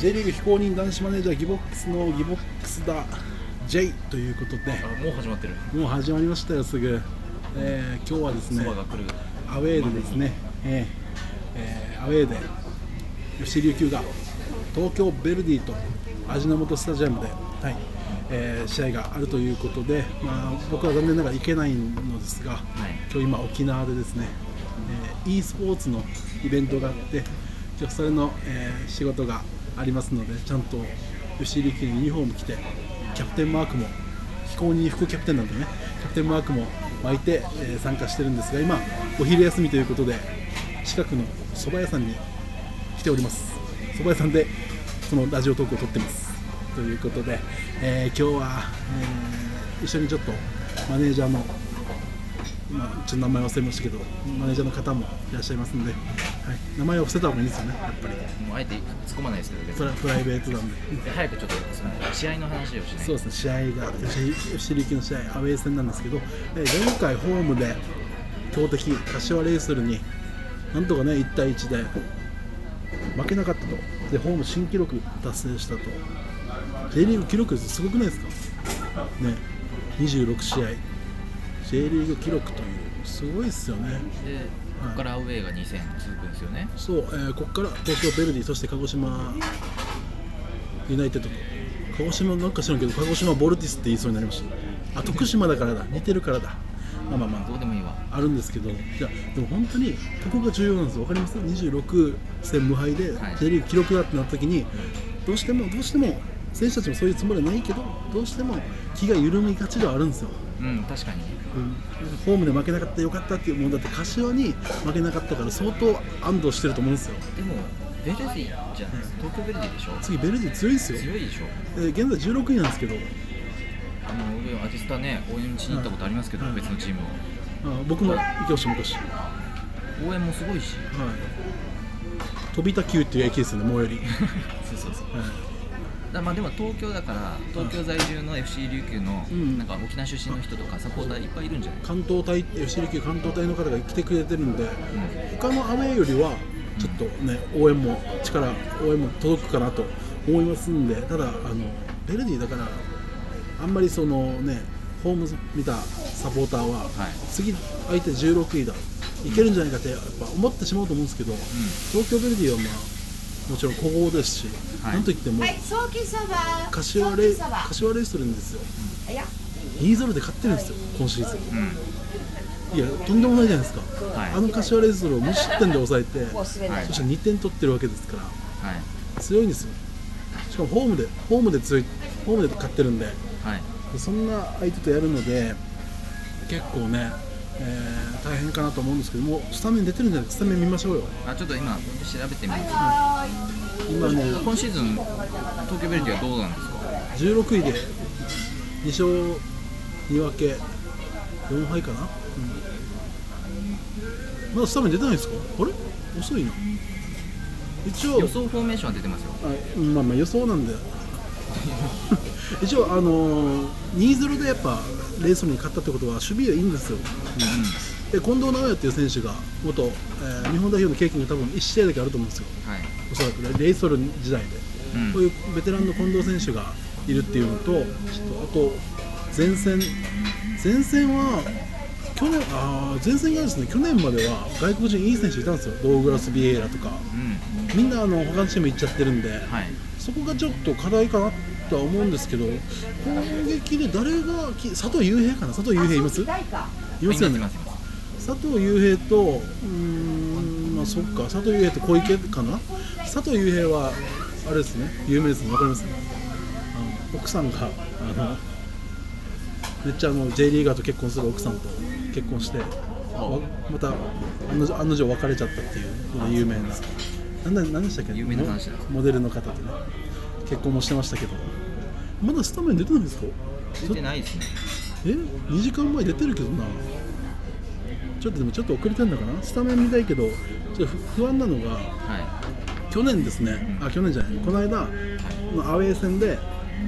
J リーグ非公認男子マネージャーギボックスのギボックスだ。J ということで。あもう始まってる。もう始まりましたよすぐ、えー今日はですねアウェーでですね、えーえーアウェーで FC 琉球が東京ヴェルディと味の素スタジアムで、はいえー試合があるということで、まあ、僕は残念ながら行けないのですが、い。今日今沖縄でですね、えー e スポーツのイベントがあってそれの、えー仕事がありますのでちゃんと FC 琉球のユニフォーム着てキャプテンマークも非公認副キャプテンなんでねキャプテンマークも巻いて、え参加してるんですが今お昼休みということで近くの蕎麦屋さんに来ております。蕎麦屋さんでこのラジオトークを撮ってます。ということで、えー今日は、えー一緒にちょっとマネージャーのまあ、ちょっと名前忘れましたけどマネージャーの方もいらっしゃいますんで、はい、名前を伏せた方がいいですよねやっぱり。もうあえて突っ込まないですけど別プラにプライベートなんで。で早くちょっとその試合の話をしないそうですね試合が FC, 球の試合アウェー戦なんですけど、えー前回ホームで強敵柏レイソルになんとかね1対1で負けなかったと。でホーム新記録達成したと。J リーグ記録ですすごくないですか？ね。26試合 J リーグ記録というすごいですよね。でここからアウェーが2戦続くんですよね。そう、えーここから東京ヴェルディそして鹿児島ユナイテッド。と鹿児島なんか知らんけど鹿児島ボルティスって言いそうになりました。あ徳島だからだ。似てるからだ。まあまあまどうでもいいわ。ああるんですけど。いやでも本当にここが重要なんですよ。わかります？26戦無敗ではい。J リーグ記録だってなった時にどうしてもどうしても選手たちもそういうつもりはないけどどうしても気が緩みがちではあるんですよ。うん確かに。うんホームで負けなかったよかったっていうもんだって柏に負けなかったから相当安堵してると思うんですよ。でもベルディじゃないですか東京ベルディでしょ次ベルディ強いですよ、強いでしょ。えー現在16位なんですけど。あの俺アジスタね応援しに行ったことありますけど、はい別のチームを。あ僕も行きました昔、はい、応援もすごいし。飛び田急っていう駅ですよね最寄り、はい、そうそうそう。だまあでも東京だから東京在住の FC 琉球のうん。なんか沖縄出身の人とかサポーターいっぱいいるんじゃない？関東隊 FC 琉球関東隊の方が来てくれてるんで、他のアウェーよりはちょっとね応援も力応援も届くかなと思いますんでただあのベルディだからあんまりそのねホーム見たサポーターは、はい。次相手16位だいけるんじゃないかってやっぱ思ってしまうと思うんですけど、東京ベルディはまあもちろん古豪ですし、はい。なんといっても、はい。柏レ柏レイソルにですよ。いや、2-0で勝ってるんですよ今シーズン。うん。いやとんでもないじゃないですか、はい。あの柏レイソルを無失点で抑えてそして2点取ってるわけですからはい。強いんですよ。しかもホームでホームで強いホームで勝ってるんで。はい。そんな相手とやるので結構ね、えー大変かなと思うんですけどもスタメン出てるんじゃないスタメン見ましょうよ。あちょっと今調べてみます。は今ね今シーズン東京ベルディはどうなんですか？16位で2勝2分け4敗かな、うん。まだスタメン出てないですか？あれ？遅いな。一応。予想フォーメーションは出てますよ。あまあまあ予想なんで 一応あのー、2-0でやっぱレースに勝ったってことは守備はいいんですよ、で近藤直也っていう選手が元、えー日本代表の経験が多分1試合だけあると思うんですよ。はい。おそらくねレイソル時代で、うん。こういうベテランの近藤選手がいるっていうのとちょっとあと前線。前線は去年あー前線がですね去年までは外国人いい選手いたんですよ。ドーグラス・ビエイラとか。うん。みんなあの他のチーム行っちゃってるんで、はい。そこがちょっと課題かなとは思うんですけど攻撃で誰がき佐藤雄平かな？佐藤雄平います？い。ますよね。佐藤雄平とうーんまあそっか。佐藤雄平と小池かな？佐藤雄平はあれですね。有名ですね。わかります？あの奥さんがあのめっちゃあの J リーガーと結婚する奥さんと結婚してわまた案の定別れちゃったっていう有名な。なんだ何でしたっけ？有名な話モデルの方とね結婚もしてましたけど。まだスタメン出てないんですか？出てないですね。え？2時間前出てるけどな。ちょっとでもちょっと遅れてんのかな？スタメン見たいけどちょっと不不安なのがは去年ですね。あ去年じゃない。この間のアウェー戦で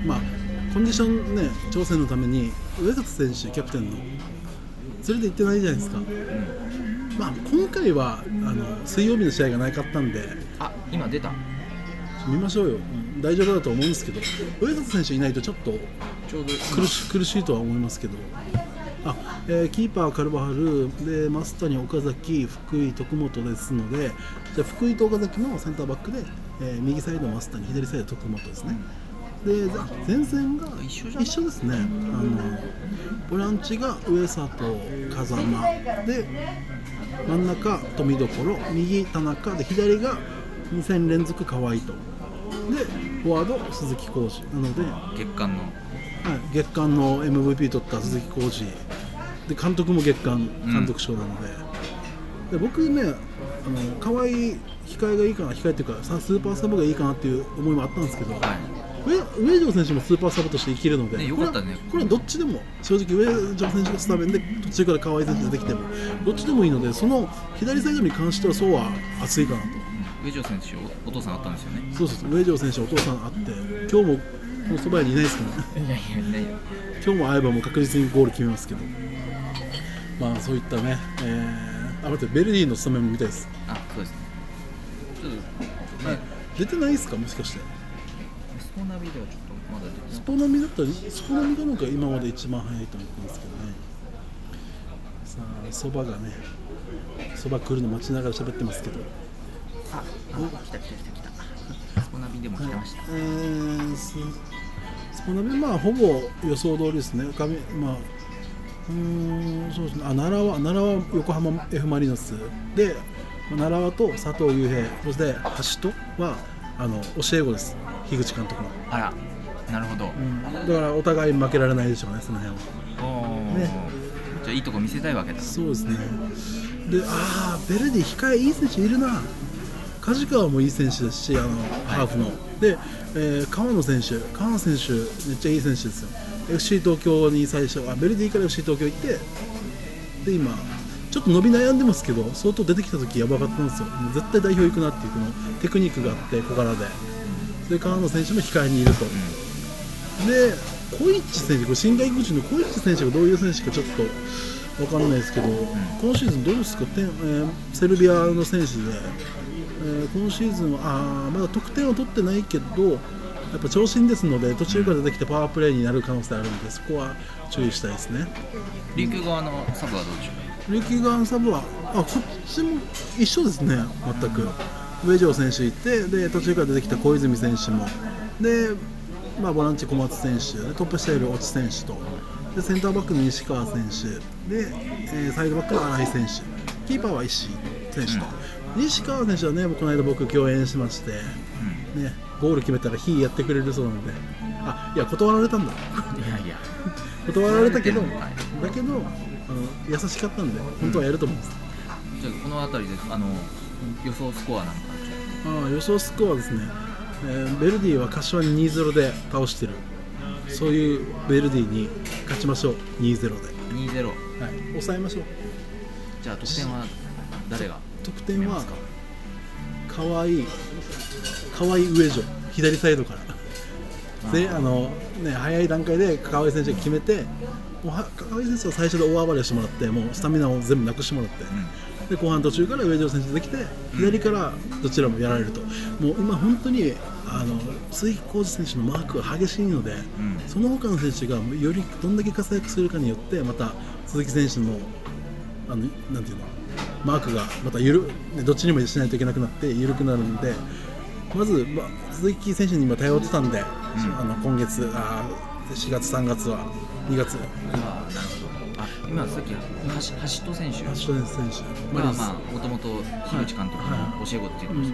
まあコンディションね挑戦のために上里選手キャプテンの連れて行ってないじゃないですか、まあ今回はあの水曜日の試合がなかったんで。いあ今出た見ましょうよ、うん大丈夫だと思うんですけど上里選手いないとちょっと苦し苦しいとは思いますけど。あ、えーキーパーカルバハルで増谷岡崎福井徳本ですのでじゃあ福井と岡崎のセンターバックで、えー右サイド増谷左サイド徳本ですね、であ前線が一緒ですね。あのボランチが上里風間。で真ん中富所右田中。で左が2戦連続河合と。でフォワード鈴木浩二なので、は月間の。い、月間の MVP 取った鈴木浩二。で監督も月間監督賞なので,、で僕ねあの河合控えがいいかな控えっていうかさスーパーサブがいいかなっていう思いもあったんですけど、は上上条選手もスーパーサブとして生きるので、ねねこれはこれはどっちでも正直上条選手がスタメンで途中から河合選手出てきてもどっちでもいいのでその左サイドに関してはそうは熱いかなと。い上条選手おお父さんあったんですよね。そうそうそう。上条選手お父さん会って今日もこのそばにいないですからね。いやいやいやいや。今日も会えばもう確実にゴール決めますけど。まあそういったね、えー、あ待ってベルディのスタメンも見たいです、あそうですね。ちょっとね出てないですか？もしかして。スポナビではちょっとまだ出てない。スポナミだったらスポナミがなんか今まで一番早いと思ってますけどね。さあそばがねそば来るの待ちながら喋ってますけどああ来た来た来た来た。スポナビでも来てました。えー、ススポナビまあほぼ予想通りですね。上まあうーんそうですね。あ奈良は奈良は横浜 F・ マリノスで奈良はと佐藤雄平そして橋とはあの教え子です。樋口監督の、あらなるほど、うん、だからお互い負けられないでしょうねその辺は。ね。じゃあいいとこ見せたいわけだ。そうですね。でああベルディ控えいい選手いるな梶川もいい選手ですしあの、ハーフの。で、えー川野選手川野選手めっちゃいい選手ですよ。FC 東京に最初あベルディから FC 東京行ってで今ちょっと伸び悩んでますけど相当出てきた時やばかったんですよ。絶対代表行くなっていうこのテクニックがあって小柄で。で川野選手も控えにいると、でコイッチ選手これ新外国人のコイッチ選手がどういう選手かちょっと分からないですけど、今シーズンどうですか、点えーセルビアの選手で、えー今シーズンはあーまだ得点を取ってないけどやっぱ長身ですので途中から出てきてパワープレーになる可能性あるのでそこは注意したいですね。琉球側のサブはどうでしょう？琉球側のサブはあこっちも一緒ですね、全く。上条選手いてで途中から出てきた小泉選手も。で、まあ、ボランチ小松選手でトップ下いる越智選手と。でセンターバックの西川選手。で、えーサイドバックの新井選手。キーパーは石井選手と、西川選手はねこの間僕共演しまして、ね、ゴール決めたら火やってくれるそうなので。あいや断られたんだ。いやいや。断られたけど、はい。だけどあの優しかったんで本当はやると思うんです、じゃあこの辺りであの予想スコアなんかああ予想スコアですね、えーベルディは柏に2-0で倒してる。そういうベルディに勝ちましょう。2-0で、と2-0はい、抑えましょう。じゃあ得点は誰が？得点は河合河合上条左サイドから。であの、ね、早い段階で河合選手が決めてもうは河合選手は最初で大暴れしてもらってもうスタミナを全部なくしてもらって、で後半途中から上条選手出てきて左からどちらもやられると、もう今本当にあの鈴木浩二選手のマークが激しいので、その他の選手がよりどんだけ活躍するかによってまた鈴木選手のあのなんていうのマークがまたゆるねどっちにもしないといけなくなって緩くなるんでまず、まあ、鈴木選手に今頼ってたんで、あの今月あ4月3月は2月。ああなるほどあ今さっき橋橋戸選手。橋本選手。まあまあもともと樋口監督の教え子って言ってまし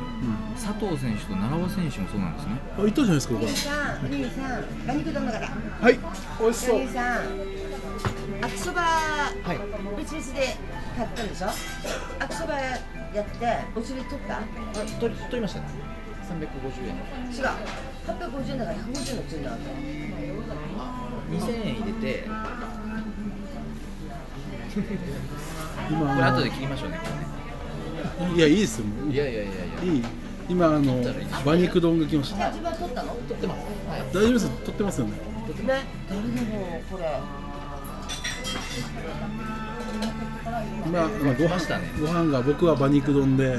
た。佐藤選手と奈良尾選手もそうなんですね。あ行ったじゃないですかここ。兄さん、お兄さん、馬肉丼だから。はい。美味しお兄さん、秋そば、別々で買ったんでしょ？秋そばやって、お釣り取った？取り取りましたね。350円。違う。850円だから150円の釣りなんだよ。2000円入れて。今これ後で切りましょうね。これねいやいいですいやいやいやいや。いい。今あの馬肉丼が来ました。じゃあ自分は取ったの？取ってます。はい。大丈夫です撮ってますよね。ね。誰でもこれ。今あのご飯したね。ご飯が僕は馬肉丼で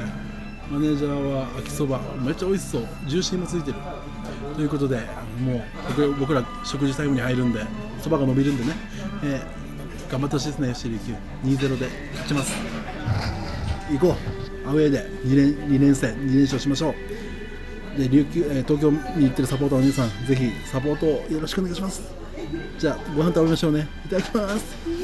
マネージャーは秋そば。めっちゃ美味しそう。ジューシーもついてる。ということでもう僕僕ら食事タイムに入るんでそばが伸びるんでね、えー頑張ってほしいですね FC 琉球2-0で勝ちます。行こう。アウェーで2連 ,2 連戦。2連勝しましょう。で琉球、えー東京に行ってるサポーターの皆さんぜひサポートをよろしくお願いします。じゃあご飯食べましょうね。いただきます